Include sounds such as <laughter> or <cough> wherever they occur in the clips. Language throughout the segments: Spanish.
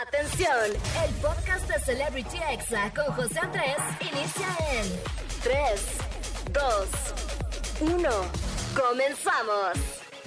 Atención, el podcast de Celebrity Exa con José Andrés inicia en 3, 2, 1. Comenzamos.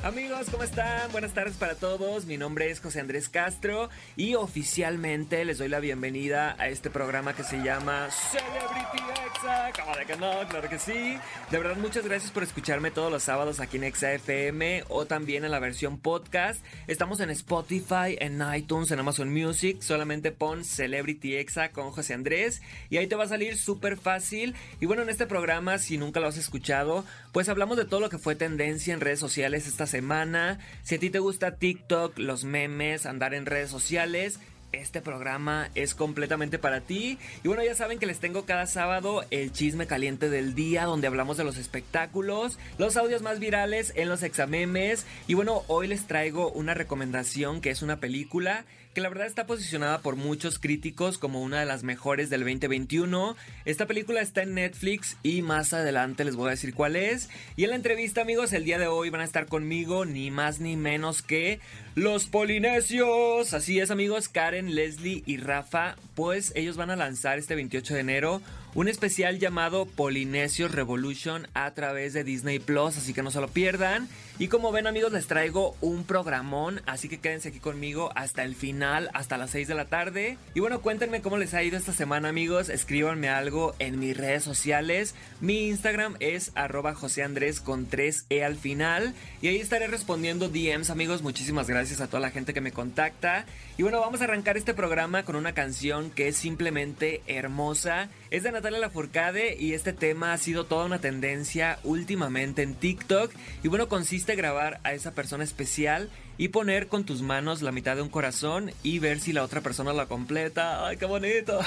Amigos, ¿cómo están? Buenas tardes para todos. Mi nombre es José Andrés Castro y oficialmente les doy la bienvenida a este programa que se llama Celebrity Exa. ¿Cómo de que no? Claro que sí. De verdad, muchas gracias por escucharme todos los sábados aquí en Exa FM o también en la versión podcast. Estamos en Spotify, en iTunes, en Amazon Music. Solamente pon Celebrity Exa con José Andrés y ahí te va a salir súper fácil. Y bueno, en este programa, si nunca lo has escuchado, pues hablamos de todo lo que fue tendencia en redes sociales esta semana. Si a ti te gusta TikTok, los memes, andar en redes sociales, este programa es completamente para ti. Y bueno, ya saben que les tengo cada sábado el chisme caliente del día, donde hablamos de los espectáculos, los audios más virales en los examemes. Y bueno, hoy les traigo una recomendación que es una película que la verdad está posicionada por muchos críticos como una de las mejores del 2021. Esta película está en Netflix y más adelante les voy a decir cuál es. Y en la entrevista, amigos, el día de hoy van a estar conmigo ni más ni menos que los Polinesios. Así es, amigos, Karen, Leslie y Rafa, pues ellos van a lanzar este 28 de enero un especial llamado Polinesios Revolution a través de Disney Plus, así que no se lo pierdan. Y como ven amigos, les traigo un programón, así que quédense aquí conmigo hasta el final, hasta las 6 de la tarde. Y bueno, cuéntenme cómo les ha ido esta semana amigos, escríbanme algo en mis redes sociales. Mi Instagram es arroba José Andrés con 3E al final. Y ahí estaré respondiendo DMs amigos, muchísimas gracias a toda la gente que me contacta. Y bueno, vamos a arrancar este programa con una canción que es simplemente hermosa. Es de Natalia Lafourcade y este tema ha sido toda una tendencia últimamente en TikTok. Y bueno, consiste grabar a esa persona especial y poner con tus manos la mitad de un corazón y ver si la otra persona la completa. ¡Ay, qué bonito!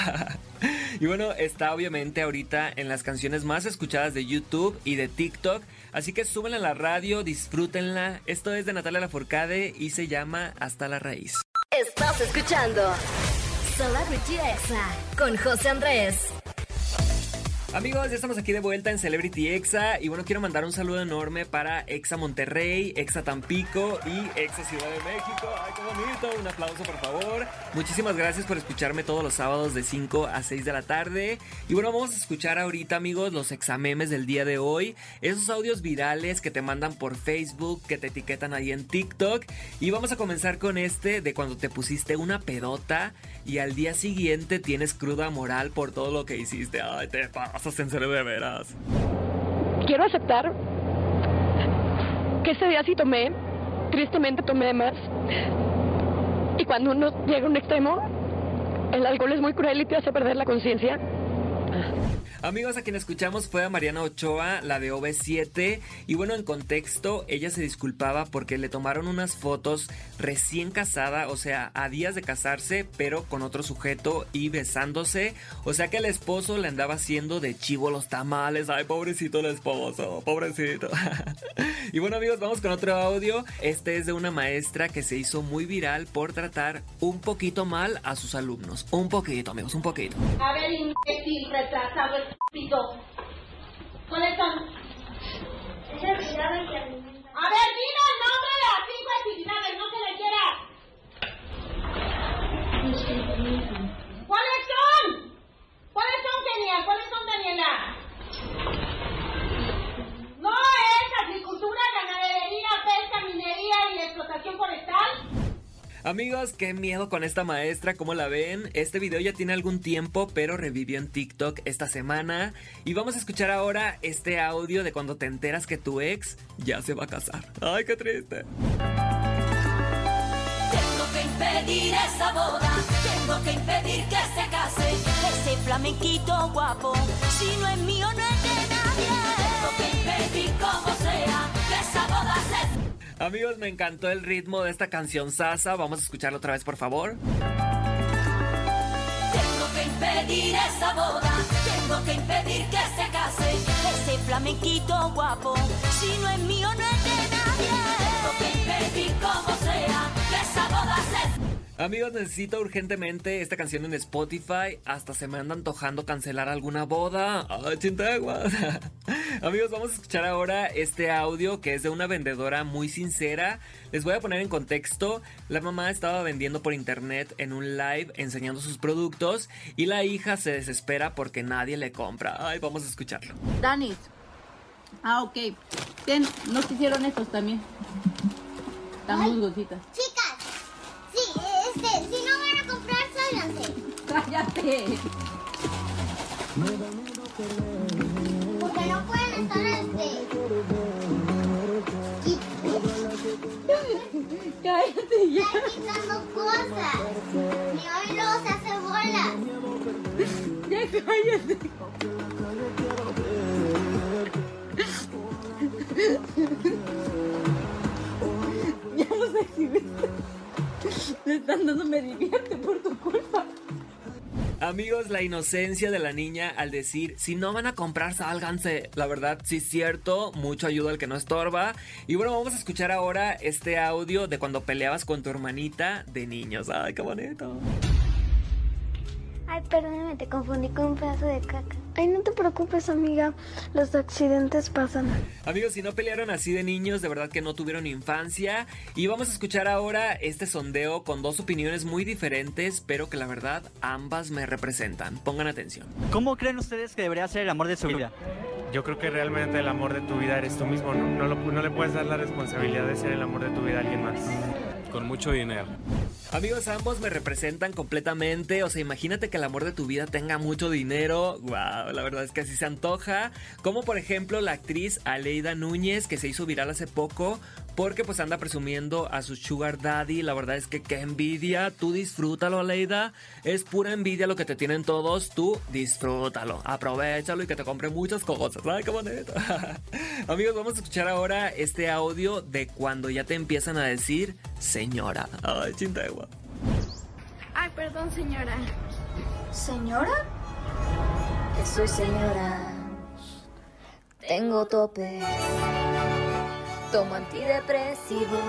<laughs> y bueno, está obviamente ahorita en las canciones más escuchadas de YouTube y de TikTok. Así que súbenla a la radio, disfrútenla. Esto es de Natalia Lafourcade y se llama Hasta la Raíz. Estás escuchando Celebrity Exa con José Andrés. Amigos, ya estamos aquí de vuelta en Celebrity Exa y bueno, quiero mandar un saludo enorme para Exa Monterrey, Exa Tampico y Exa Ciudad de México. ¡Ay, qué bonito! Un aplauso, por favor. Muchísimas gracias por escucharme todos los sábados de 5 a 6 de la tarde. Y bueno, vamos a escuchar ahorita, amigos, los examemes del día de hoy. Esos audios virales que te mandan por Facebook, que te etiquetan ahí en TikTok. Y vamos a comenzar con este de cuando te pusiste una pedota y al día siguiente tienes cruda moral por todo lo que hiciste. ¡Ay, te pasa! en serio de veras. Quiero aceptar que ese día sí tomé, tristemente tomé más. Y cuando uno llega a un extremo, el alcohol es muy cruel y te hace perder la conciencia. Amigos, a quien escuchamos fue a Mariana Ochoa, la de OV7. Y bueno, en contexto, ella se disculpaba porque le tomaron unas fotos recién casada, o sea, a días de casarse, pero con otro sujeto y besándose. O sea que el esposo le andaba haciendo de chivo los tamales. Ay, pobrecito el esposo, pobrecito. <laughs> <laughs> y bueno, amigos, vamos con otro audio. Este es de una maestra que se hizo muy viral por tratar un poquito mal a sus alumnos. Un poquito, amigos, un poquito. A ver, imbécil, retrasado estúpido. ¿Cuáles son? A ver, dime el nombre de las cinco actividades, no se le quiera. ¿Cuáles son? ¿Cuáles son, Kenia? ¿Cuáles son, Daniela? Explotación forestal. Amigos, qué miedo con esta maestra, ¿cómo la ven? Este video ya tiene algún tiempo, pero revivió en TikTok esta semana. Y vamos a escuchar ahora este audio de cuando te enteras que tu ex ya se va a casar. ¡Ay, qué triste! Tengo que impedir esa boda, tengo que impedir que se case ese flamenquito guapo. Si no es mío, no es de nadie. Tengo que impedir como sea que esa boda se Amigos, me encantó el ritmo de esta canción Sasa. Vamos a escucharla otra vez, por favor. Tengo que impedir esa boda, tengo que impedir que se case ese flamenquito guapo. Si no es mío, no es Amigos, necesito urgentemente esta canción en Spotify. Hasta se me anda antojando cancelar alguna boda. ¡Ay, chintagua! <laughs> Amigos, vamos a escuchar ahora este audio que es de una vendedora muy sincera. Les voy a poner en contexto. La mamá estaba vendiendo por internet en un live enseñando sus productos y la hija se desespera porque nadie le compra. Ay, vamos a escucharlo. Danis. Ah, ok. Ten, nos hicieron estos también. Están musgositas. Chicas, Cállate. Porque no pueden estar este. Cállate ya. Están quitando cosas. Y hoy luego se hace bola. Ya cállate. Ya los exhibiste. Le están dando me divierte por tu culpa. Amigos, la inocencia de la niña al decir, si no van a comprar, sálganse. La verdad, sí es cierto, mucho ayuda al que no estorba. Y bueno, vamos a escuchar ahora este audio de cuando peleabas con tu hermanita de niños. Ay, qué bonito. Ay, perdóname, te confundí con un pedazo de caca. Ay, no te preocupes, amiga. Los accidentes pasan. Amigos, si no pelearon así de niños, de verdad que no tuvieron infancia. Y vamos a escuchar ahora este sondeo con dos opiniones muy diferentes, pero que la verdad ambas me representan. Pongan atención. ¿Cómo creen ustedes que debería ser el amor de su vida? Yo creo que realmente el amor de tu vida eres tú mismo, ¿no? No, lo- no le puedes dar la responsabilidad de ser el amor de tu vida a alguien más. Con mucho dinero. Amigos, ambos me representan completamente. O sea, imagínate que el amor de tu vida tenga mucho dinero. Wow, la verdad es que así se antoja. Como por ejemplo la actriz Aleida Núñez, que se hizo viral hace poco. Porque pues anda presumiendo a su sugar daddy. La verdad es que qué envidia. Tú disfrútalo, Aleida. Es pura envidia lo que te tienen todos. Tú disfrútalo. Aprovechalo y que te compre muchas cosas. Ay, qué bonito. <laughs> Amigos, vamos a escuchar ahora este audio de cuando ya te empiezan a decir señora. Ay, chintegua. Ay, perdón, señora. ¿Señora? Soy señora. Tengo topes. Tomo antidepresivos.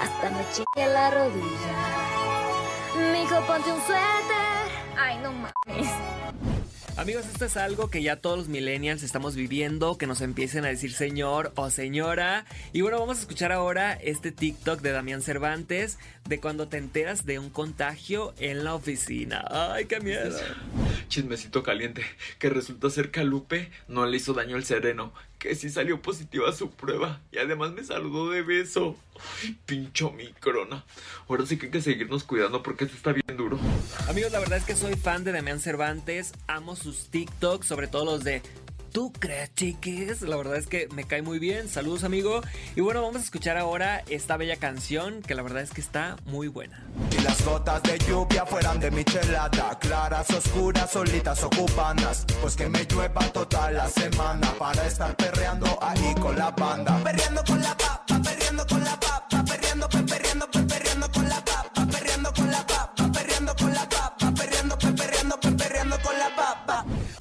Hasta me chingue la rodilla. Mijo, ponte un suéter. Ay, no mames. Amigos, esto es algo que ya todos los millennials estamos viviendo, que nos empiecen a decir señor o señora. Y bueno, vamos a escuchar ahora este TikTok de Damián Cervantes de cuando te enteras de un contagio en la oficina. Ay, qué miedo. Chismecito caliente, que resulta ser que a Lupe no le hizo daño el sereno, que sí salió positiva su prueba y además me saludó de beso. Pincho microna. Ahora sí que hay que seguirnos cuidando porque esto está bien duro. Amigos, la verdad es que soy fan de Damián Cervantes, amo sus TikToks, sobre todo los de ¿Tú crees, chiquis? La verdad es que me cae muy bien. Saludos, amigo. Y bueno, vamos a escuchar ahora esta bella canción que la verdad es que está muy buena. Y las gotas de lluvia fueran de michelada Claras, oscuras, solitas, ocupadas Pues que me llueva toda la semana Para estar perreando ahí con la banda Perreando con la papa, perreando con la papa Perreando, pe, perreando, pe, perreando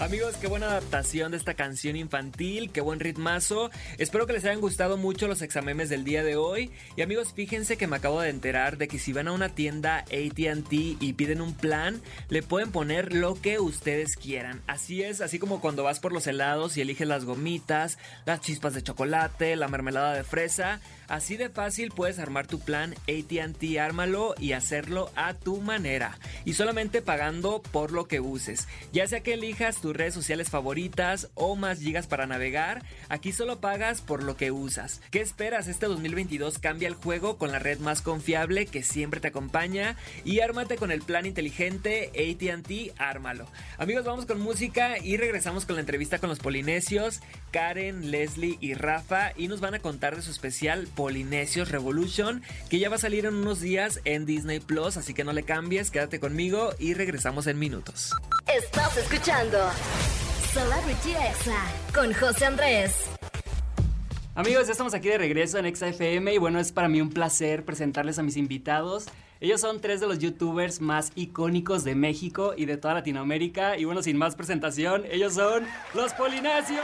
Amigos, qué buena adaptación de esta canción infantil, qué buen ritmazo. Espero que les hayan gustado mucho los examemes del día de hoy. Y amigos, fíjense que me acabo de enterar de que si van a una tienda ATT y piden un plan, le pueden poner lo que ustedes quieran. Así es, así como cuando vas por los helados y eliges las gomitas, las chispas de chocolate, la mermelada de fresa. Así de fácil puedes armar tu plan ATT, ármalo y hacerlo a tu manera. Y solamente pagando por lo que uses. Ya sea que elijas tus redes sociales favoritas o más gigas para navegar, aquí solo pagas por lo que usas. ¿Qué esperas? Este 2022 cambia el juego con la red más confiable que siempre te acompaña y ármate con el plan inteligente ATT, ármalo. Amigos, vamos con música y regresamos con la entrevista con los polinesios, Karen, Leslie y Rafa y nos van a contar de su especial Polinesios Revolution que ya va a salir en unos días en Disney Plus, así que no le cambies, quédate conmigo y regresamos en minutos. Estás escuchando Celebrity Exa con José Andrés. Amigos, ya estamos aquí de regreso en XFM y bueno, es para mí un placer presentarles a mis invitados. Ellos son tres de los youtubers más icónicos de México y de toda Latinoamérica. Y bueno, sin más presentación, ellos son los Polinesios.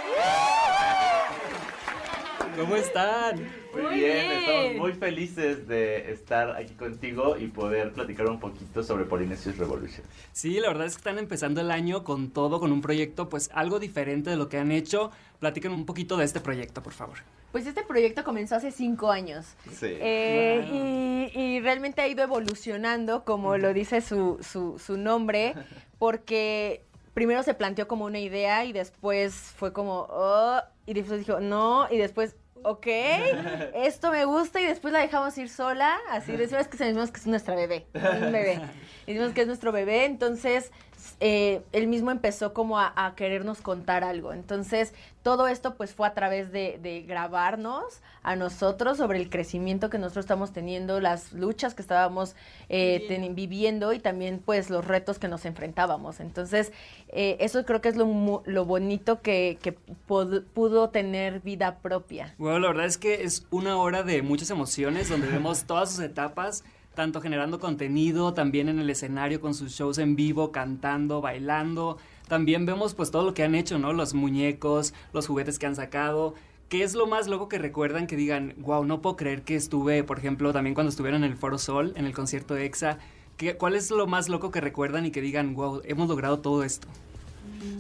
¿Cómo están? Muy, Muy bien, bien. estamos muy felices de estar aquí contigo y poder platicar un poquito sobre Polynesius Revolution. Sí, la verdad es que están empezando el año con todo, con un proyecto pues algo diferente de lo que han hecho. Platiquen un poquito de este proyecto, por favor. Pues este proyecto comenzó hace cinco años. Sí. Eh, y, y realmente ha ido evolucionando, como lo dice su, su, su nombre, <laughs> porque primero se planteó como una idea y después fue como, oh, y después dijo, no, y después, ok, <laughs> esto me gusta y después la dejamos ir sola, así decimos que decimos que es nuestra bebé, un bebé, y <laughs> decimos que es nuestro bebé, entonces eh, él mismo empezó como a, a querernos contar algo, entonces todo esto pues fue a través de, de grabarnos a nosotros sobre el crecimiento que nosotros estamos teniendo, las luchas que estábamos eh, ten- viviendo y también pues los retos que nos enfrentábamos. Entonces eh, eso creo que es lo, lo bonito que, que pod- pudo tener vida propia. Bueno, la verdad es que es una hora de muchas emociones donde vemos todas sus etapas, tanto generando contenido, también en el escenario con sus shows en vivo, cantando, bailando. También vemos pues todo lo que han hecho, ¿no? Los muñecos, los juguetes que han sacado. ¿Qué es lo más loco que recuerdan que digan, wow, no puedo creer que estuve, por ejemplo, también cuando estuvieron en el Foro Sol, en el concierto de EXA? ¿Qué, ¿Cuál es lo más loco que recuerdan y que digan, wow, hemos logrado todo esto?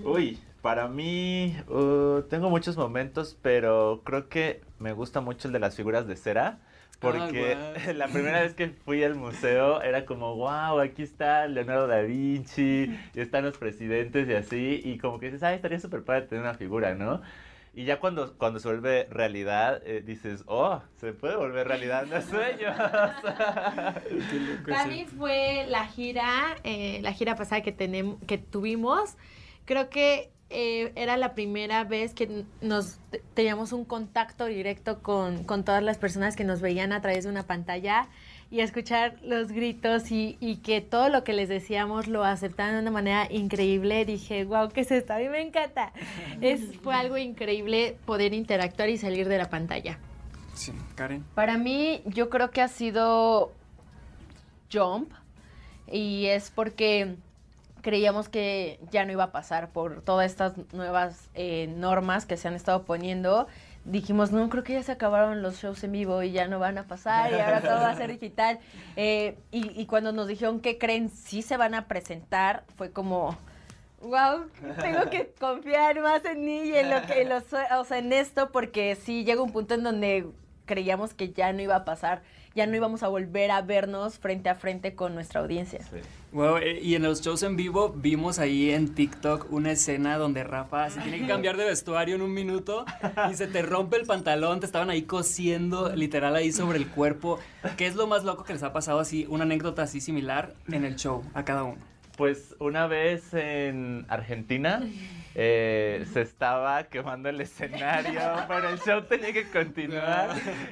Uy, para mí uh, tengo muchos momentos, pero creo que me gusta mucho el de las figuras de cera. Porque guau. <laughs> la primera vez que fui al museo era como, wow, aquí está Leonardo da Vinci, y están los presidentes y así, y como que dices, ay, estaría súper padre tener una figura, ¿no? Y ya cuando, cuando se vuelve realidad, eh, dices, oh, se puede volver realidad los sueños. Para mí fue la gira, eh, la gira pasada que, tenemos, que tuvimos. Creo que eh, era la primera vez que nos te- teníamos un contacto directo con, con todas las personas que nos veían a través de una pantalla y escuchar los gritos y, y que todo lo que les decíamos lo aceptaban de una manera increíble. Dije, wow, ¿qué es esto? A mí me encanta. <laughs> Es, fue algo increíble poder interactuar y salir de la pantalla. Sí, Karen. Para mí, yo creo que ha sido Jump. Y es porque creíamos que ya no iba a pasar por todas estas nuevas eh, normas que se han estado poniendo. Dijimos, no, creo que ya se acabaron los shows en vivo y ya no van a pasar y ahora todo va a ser digital. <laughs> Eh, y, y cuando nos dijeron que creen sí se van a presentar, fue como, wow, tengo que confiar más en mí y en lo que, en los o sea, en esto, porque sí llega un punto en donde creíamos que ya no iba a pasar, ya no íbamos a volver a vernos frente a frente con nuestra audiencia. Wow, eh, y en los shows en vivo vimos ahí en TikTok una escena donde Rafa se tiene que cambiar de vestuario en un minuto y se te rompe el pantalón, te estaban ahí cosiendo literal ahí sobre el cuerpo. ¿Qué es lo más loco que les ha pasado así, una anécdota así similar en el show a cada uno? Pues una vez en Argentina eh, se estaba quemando el escenario, <laughs> pero el show tenía que continuar.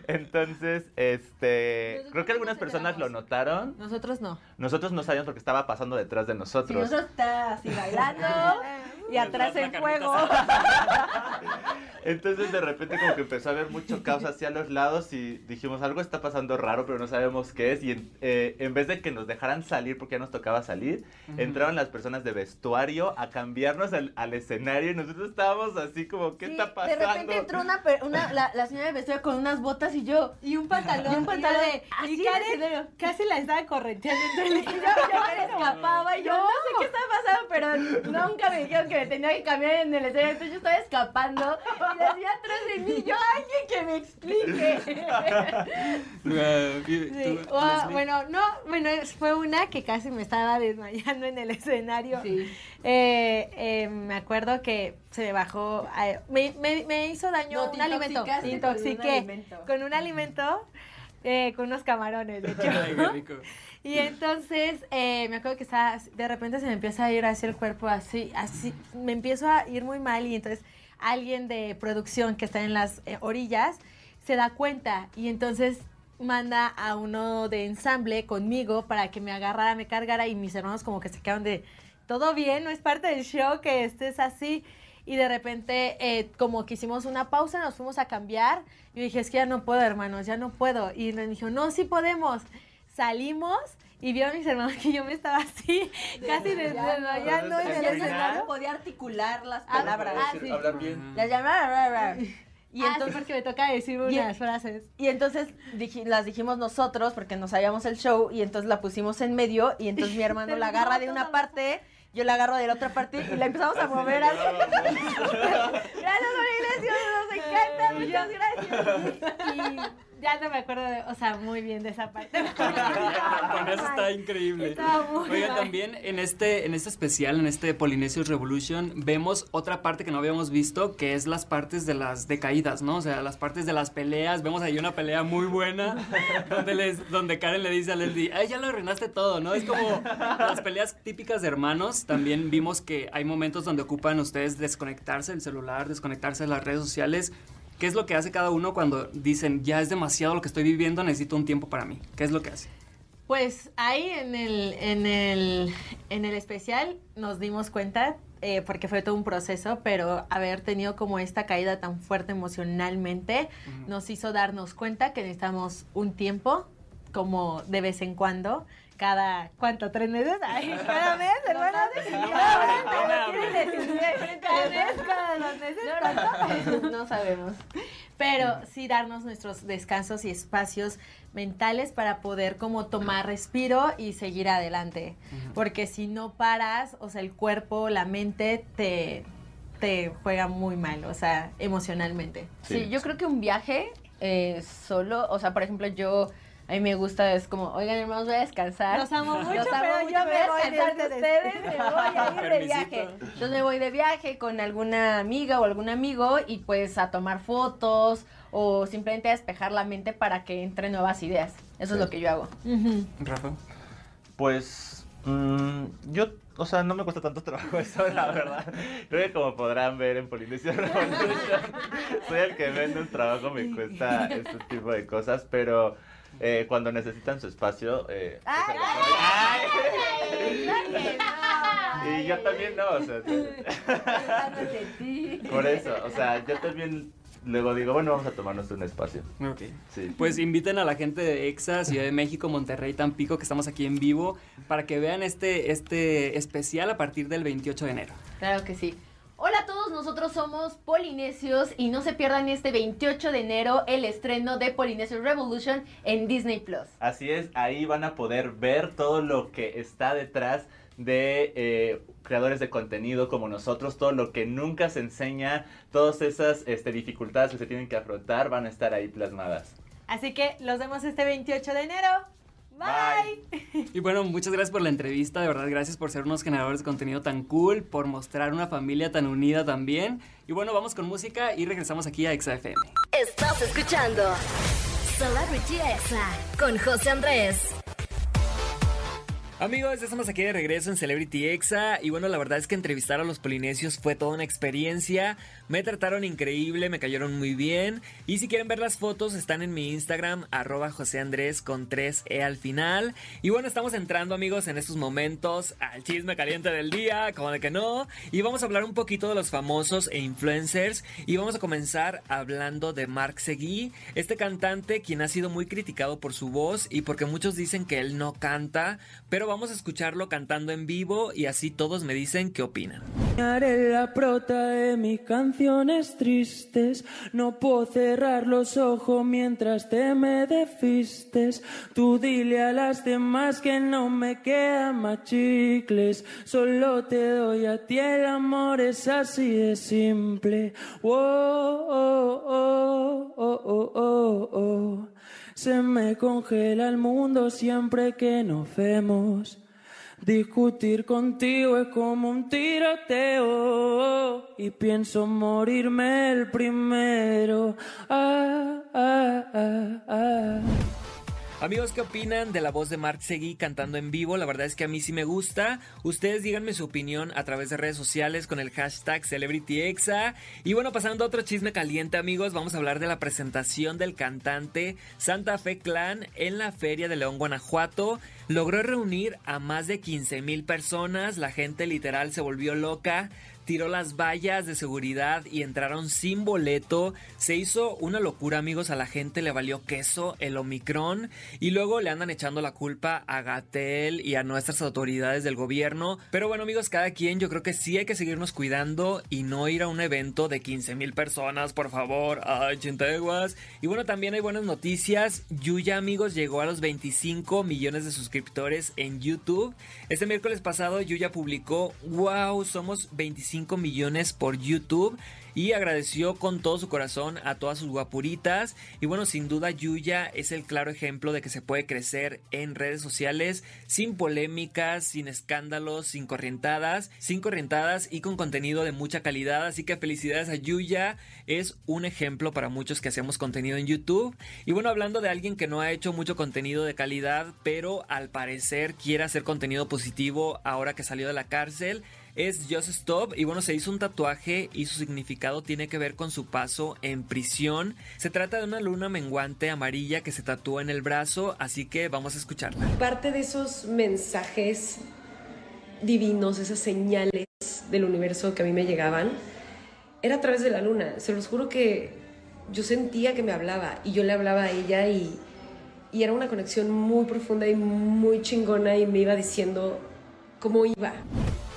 Entonces, este, creo que algunas personas lo notaron. Nosotros no. Nosotros no sabíamos porque estaba pasando detrás de Sí, nosotros. nosotros está así bailando <laughs> y atrás en fuego. <laughs> Entonces de repente como que empezó a haber mucho caos hacia los lados y dijimos algo está pasando raro pero no sabemos qué es y en, eh, en vez de que nos dejaran salir porque ya nos tocaba salir, Ujú. entraron las personas de vestuario a cambiarnos al, al escenario y nosotros estábamos así como ¿qué está De pasando? repente entró una, per- una <laughs> la, la señora de vestuario con unas botas y yo. Y un pantalón. Y un pantalón. de, Y así Karen de serio. casi la estaba correteando entre <laughs> el yo, yo me escapaba y yo no. sé qué estaba pasando, pero nunca me dijeron que me tenía que cambiar en el escenario. Entonces yo estaba escapando y decía atrás de mí, yo, alguien que me explique. <laughs> Sí, wow, bueno, no, bueno, fue una que casi me estaba desmayando en el escenario. Eh, eh, me acuerdo que se me bajó, eh, me, me- me hizo daño No, un alimento. Te con un intoxiqué alimento. con un alimento, eh, con unos camarones, de hecho. Y entonces eh, me acuerdo que de repente se me empieza a ir así el cuerpo, así, así, me empiezo a ir muy mal y entonces alguien de producción que está en las eh, orillas se da cuenta y entonces manda a uno de ensamble conmigo para que me agarrara, me cargara y mis hermanos como que se quedaron de, todo bien, no es parte del show que estés así. Y de repente, eh, como que hicimos una pausa, nos fuimos a cambiar. Yo dije, es que ya no puedo, hermanos, ya no puedo. Y me dijo, no, sí podemos. Salimos y vieron mis hermanos que yo me estaba así, <laughs> casi desmayando Ya escenario. no podía articular las Ah, palabras. ah, sí. Hablar bien. Las llamaba. <laughs> Y Ah, entonces, sí, porque me <laughs> toca decir y- unas frases. Y entonces las dijimos nosotros porque nos sabíamos el show y entonces la pusimos en medio y entonces mi hermano la agarra de una parte, yo la agarro de la otra parte y la empezamos a mover así. Gracias, María nos encanta, muchas gracias. Ya no me acuerdo, de, o sea, muy bien de esa parte. <laughs> Con eso está increíble. Oigan, mal. también en este, en este especial, en este Polynesius Revolution, vemos otra parte que no habíamos visto, que es las partes de las decaídas, ¿no? O sea, las partes de las peleas. Vemos ahí una pelea muy buena, <laughs> donde, les, donde Karen le dice a Leslie, ay, ya lo arruinaste todo, ¿no? Es como las peleas típicas de hermanos. También vimos que hay momentos donde ocupan ustedes desconectarse del celular, desconectarse de las redes sociales. ¿Qué es lo que hace cada uno cuando dicen, ya es demasiado lo que estoy viviendo, necesito un tiempo para mí? ¿Qué es lo que hace? Pues ahí en el, en el, en el especial nos dimos cuenta, eh, porque fue todo un proceso, pero haber tenido como esta caída tan fuerte emocionalmente nos hizo darnos cuenta que necesitamos un tiempo, como de vez en cuando, cada, ¿cuánto? ¿Tres meses? <laughs> Ay, cada mes, hermano. Cada mes, ¿quieres decir cada mes, cada dos meses? <laughs> No sabemos. Pero sí darnos nuestros descansos y espacios mentales para poder como tomar respiro y seguir adelante. Porque si no paras, o sea, el cuerpo, la mente te, te juega muy mal, o sea, emocionalmente. Sí, yo creo que un viaje eh, solo, o sea, por ejemplo, yo a mí me gusta, es como, oigan hermanos, voy a descansar. Los amo mucho, Los amo pero mucho, yo voy me a voy de descansar de ustedes. me voy a ir de viaje. Entonces me voy de viaje con alguna amiga o algún amigo y pues a tomar fotos o simplemente a despejar la mente para que entren nuevas ideas. Eso es lo que yo hago. Rafa. Pues mm, yo, o sea, no me cuesta tanto trabajo <laughs> eso, la verdad. Creo que como podrán ver en Polinesia <laughs> Revolution, soy el que menos trabajo me cuesta este tipo de cosas, pero eh, cuando necesitan su espacio... eh, y yo también no, o sea, <laughs> por eso, o sea, yo también luego digo, bueno, vamos a tomarnos un espacio. Ok. Sí. Pues inviten a la gente de EXA, Ciudad de México, Monterrey, Tampico, que estamos aquí en vivo, para que vean este, este especial a partir del 28 de enero. Claro que sí. Hola a todos, nosotros somos Polinesios y no se pierdan este 28 de enero el estreno de Polinesios Revolution en Disney Plus. Así es, ahí van a poder ver todo lo que está detrás de eh, creadores de contenido como nosotros, todo lo que nunca se enseña, todas esas este, dificultades que se tienen que afrontar van a estar ahí plasmadas. Así que los vemos este 28 de enero. Bye. Y bueno, muchas gracias por la entrevista, de verdad, gracias por ser unos generadores de contenido tan cool, por mostrar una familia tan unida también. Y bueno, vamos con música y regresamos aquí a XFM. Estás escuchando Celebrity Exa con José Andrés. Amigos, estamos aquí de regreso en Celebrity Exa y bueno, la verdad es que entrevistar a los polinesios fue toda una experiencia. Me trataron increíble, me cayeron muy bien y si quieren ver las fotos están en mi Instagram arroba José Andrés con 3E al final. Y bueno, estamos entrando amigos en estos momentos al chisme caliente del día, como de que no, y vamos a hablar un poquito de los famosos e influencers y vamos a comenzar hablando de Mark Seguí, este cantante quien ha sido muy criticado por su voz y porque muchos dicen que él no canta, pero vamos a escucharlo cantando en vivo y así todos me dicen qué opinan. Haré la prota de mis canciones tristes. No puedo cerrar los ojos mientras te me desfistes. Tú dile a las demás que no me quedan más chicles. Solo te doy a ti el amor, es así de simple. Oh, oh, oh, oh, oh, oh, oh. Se me congela el mundo siempre que nos vemos. Discutir contigo es como un tiroteo y pienso morirme el primero. Ah, ah, ah, ah. Amigos, ¿qué opinan de la voz de Mark Seguí cantando en vivo? La verdad es que a mí sí me gusta. Ustedes díganme su opinión a través de redes sociales con el hashtag CelebrityExa. Y bueno, pasando a otro chisme caliente, amigos, vamos a hablar de la presentación del cantante Santa Fe Clan en la Feria de León, Guanajuato. Logró reunir a más de 15 mil personas. La gente literal se volvió loca. Tiró las vallas de seguridad y entraron sin boleto. Se hizo una locura, amigos. A la gente le valió queso el Omicron. Y luego le andan echando la culpa a Gatel y a nuestras autoridades del gobierno. Pero bueno, amigos, cada quien, yo creo que sí hay que seguirnos cuidando y no ir a un evento de 15 mil personas, por favor. Ay, chinteguas. Y bueno, también hay buenas noticias. Yuya, amigos, llegó a los 25 millones de suscriptores en YouTube. Este miércoles pasado, Yuya publicó: Wow, somos 25 millones por YouTube y agradeció con todo su corazón a todas sus guapuritas. Y bueno, sin duda Yuya es el claro ejemplo de que se puede crecer en redes sociales sin polémicas, sin escándalos, sin corrientadas, sin corrientadas y con contenido de mucha calidad. Así que felicidades a Yuya, es un ejemplo para muchos que hacemos contenido en YouTube. Y bueno, hablando de alguien que no ha hecho mucho contenido de calidad, pero al parecer quiere hacer contenido positivo ahora que salió de la cárcel es Just Stop y bueno, se hizo un tatuaje y su significado tiene que ver con su paso en prisión. Se trata de una luna menguante amarilla que se tatúa en el brazo, así que vamos a escucharla. Parte de esos mensajes divinos, esas señales del universo que a mí me llegaban, era a través de la luna. Se los juro que yo sentía que me hablaba y yo le hablaba a ella y, y era una conexión muy profunda y muy chingona y me iba diciendo cómo iba.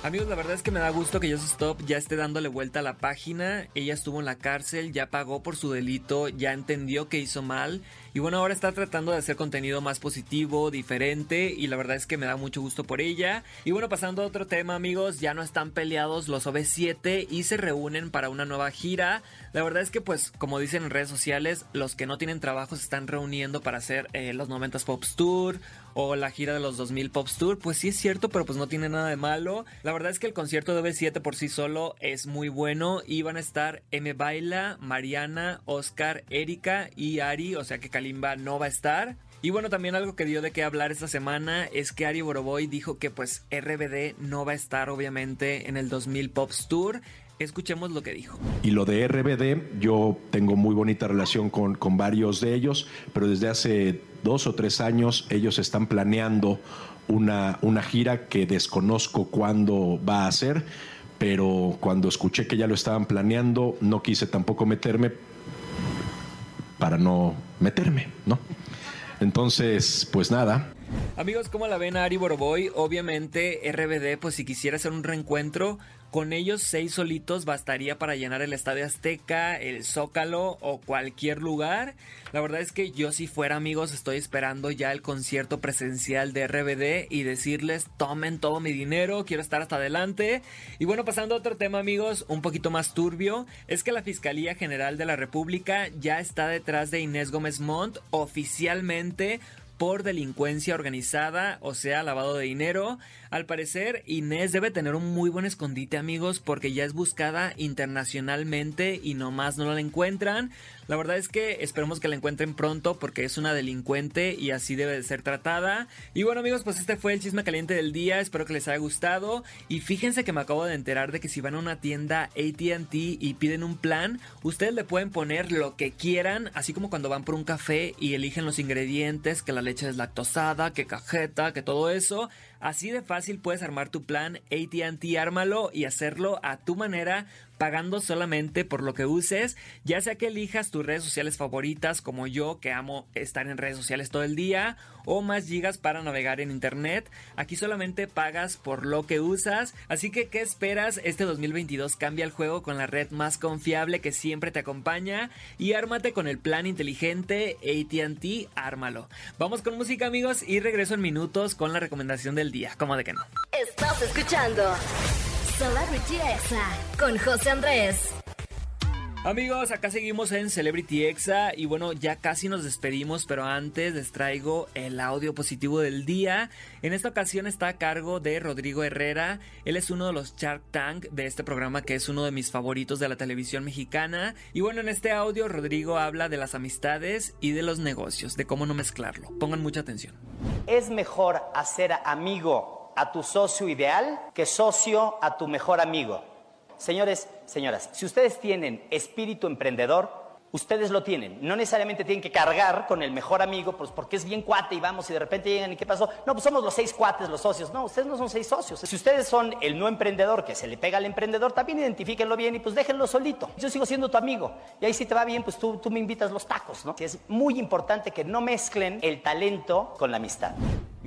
Amigos, la verdad es que me da gusto que Just Stop ya esté dándole vuelta a la página. Ella estuvo en la cárcel, ya pagó por su delito, ya entendió que hizo mal. Y bueno, ahora está tratando de hacer contenido más positivo, diferente. Y la verdad es que me da mucho gusto por ella. Y bueno, pasando a otro tema, amigos, ya no están peleados los OV7 y se reúnen para una nueva gira. La verdad es que, pues, como dicen en redes sociales, los que no tienen trabajo se están reuniendo para hacer eh, los 90s Pops Tour o la gira de los 2000 Pops Tour. Pues sí es cierto, pero pues no tiene nada de malo. La verdad es que el concierto de OV7 por sí solo es muy bueno y van a estar M. Baila, Mariana, Oscar, Erika y Ari, o sea que No va a estar. Y bueno, también algo que dio de qué hablar esta semana es que Ari Boroboy dijo que pues RBD no va a estar obviamente en el 2000 Pops Tour. Escuchemos lo que dijo. Y lo de RBD, yo tengo muy bonita relación con, con varios de ellos, pero desde hace dos o tres años ellos están planeando una, una gira que desconozco cuándo va a ser, pero cuando escuché que ya lo estaban planeando, no quise tampoco meterme para no meterme, ¿no? Entonces, pues nada, Amigos, ¿cómo la ven a Ari? Obviamente, RBD, pues si quisiera hacer un reencuentro, con ellos seis solitos bastaría para llenar el Estadio Azteca, el Zócalo o cualquier lugar. La verdad es que yo si fuera amigos estoy esperando ya el concierto presencial de RBD y decirles tomen todo mi dinero, quiero estar hasta adelante. Y bueno, pasando a otro tema amigos, un poquito más turbio, es que la Fiscalía General de la República ya está detrás de Inés Gómez Montt oficialmente por delincuencia organizada, o sea, lavado de dinero. Al parecer, Inés debe tener un muy buen escondite, amigos, porque ya es buscada internacionalmente y nomás no la encuentran. La verdad es que esperemos que la encuentren pronto porque es una delincuente y así debe de ser tratada. Y bueno, amigos, pues este fue el chisme caliente del día. Espero que les haya gustado. Y fíjense que me acabo de enterar de que si van a una tienda ATT y piden un plan, ustedes le pueden poner lo que quieran, así como cuando van por un café y eligen los ingredientes, que la leche es lactosada, que cajeta, que todo eso. Así de fácil puedes armar tu plan ATT, ármalo y hacerlo a tu manera pagando solamente por lo que uses, ya sea que elijas tus redes sociales favoritas como yo que amo estar en redes sociales todo el día o más gigas para navegar en internet. Aquí solamente pagas por lo que usas, así que ¿qué esperas? Este 2022 cambia el juego con la red más confiable que siempre te acompaña y ármate con el plan inteligente AT&T, ármalo. Vamos con música amigos y regreso en minutos con la recomendación del día, como de que no. Estás escuchando Celebrity Exa con José Andrés. Amigos, acá seguimos en Celebrity Exa y bueno, ya casi nos despedimos, pero antes les traigo el audio positivo del día. En esta ocasión está a cargo de Rodrigo Herrera. Él es uno de los Shark Tank de este programa que es uno de mis favoritos de la televisión mexicana. Y bueno, en este audio Rodrigo habla de las amistades y de los negocios, de cómo no mezclarlo. Pongan mucha atención. Es mejor hacer amigo a tu socio ideal que socio a tu mejor amigo. Señores, señoras, si ustedes tienen espíritu emprendedor, Ustedes lo tienen. No necesariamente tienen que cargar con el mejor amigo, pues porque es bien cuate y vamos y de repente llegan y ¿qué pasó? No, pues somos los seis cuates, los socios. No, ustedes no son seis socios. Si ustedes son el no emprendedor que se le pega al emprendedor, también identifíquenlo bien y pues déjenlo solito. Yo sigo siendo tu amigo. Y ahí si te va bien, pues tú, tú me invitas los tacos, ¿no? Es muy importante que no mezclen el talento con la amistad.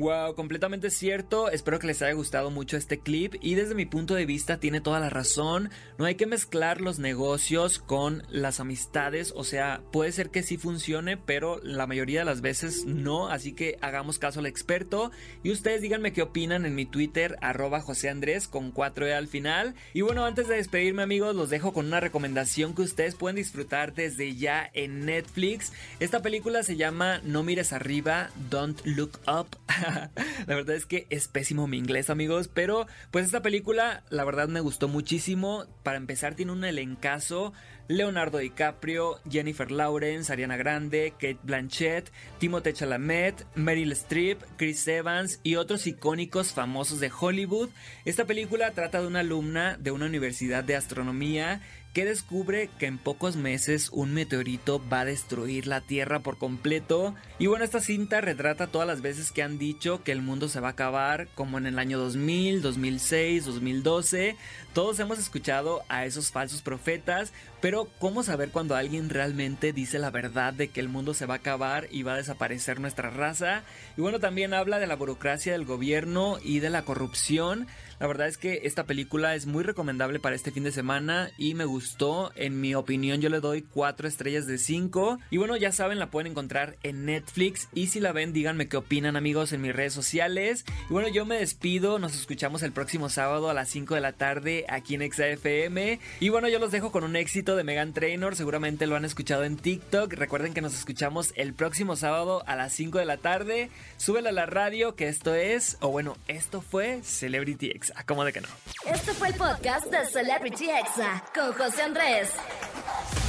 Wow, completamente cierto. Espero que les haya gustado mucho este clip y desde mi punto de vista tiene toda la razón. No hay que mezclar los negocios con las amistades. O sea, puede ser que sí funcione, pero la mayoría de las veces no. Así que hagamos caso al experto. Y ustedes díganme qué opinan en mi Twitter, arroba José Andrés con 4E al final. Y bueno, antes de despedirme amigos, los dejo con una recomendación que ustedes pueden disfrutar desde ya en Netflix. Esta película se llama No mires arriba, Don't Look Up. <laughs> <laughs> la verdad es que es pésimo mi inglés, amigos. Pero pues esta película, la verdad me gustó muchísimo. Para empezar, tiene un elencazo. Leonardo DiCaprio, Jennifer Lawrence, Ariana Grande, Kate Blanchett, Timothée Chalamet, Meryl Streep, Chris Evans y otros icónicos famosos de Hollywood. Esta película trata de una alumna de una universidad de astronomía que descubre que en pocos meses un meteorito va a destruir la Tierra por completo. Y bueno, esta cinta retrata todas las veces que han dicho que el mundo se va a acabar, como en el año 2000, 2006, 2012. Todos hemos escuchado a esos falsos profetas, pero ¿cómo saber cuando alguien realmente dice la verdad de que el mundo se va a acabar y va a desaparecer nuestra raza? Y bueno, también habla de la burocracia del gobierno y de la corrupción. La verdad es que esta película es muy recomendable para este fin de semana y me gustó. En mi opinión yo le doy 4 estrellas de 5. Y bueno, ya saben, la pueden encontrar en Netflix. Y si la ven, díganme qué opinan amigos en mis redes sociales. Y bueno, yo me despido. Nos escuchamos el próximo sábado a las 5 de la tarde aquí en XAFM. Y bueno, yo los dejo con un éxito de Megan Trainor. Seguramente lo han escuchado en TikTok. Recuerden que nos escuchamos el próximo sábado a las 5 de la tarde. Súbela a la radio que esto es, o bueno, esto fue Celebrity X. ¿Cómo de que no? Este fue el podcast de Celebrity Exa con José Andrés.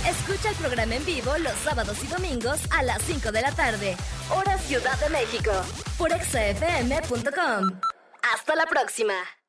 Escucha el programa en vivo los sábados y domingos a las 5 de la tarde, hora Ciudad de México, por exafm.com. Hasta la próxima.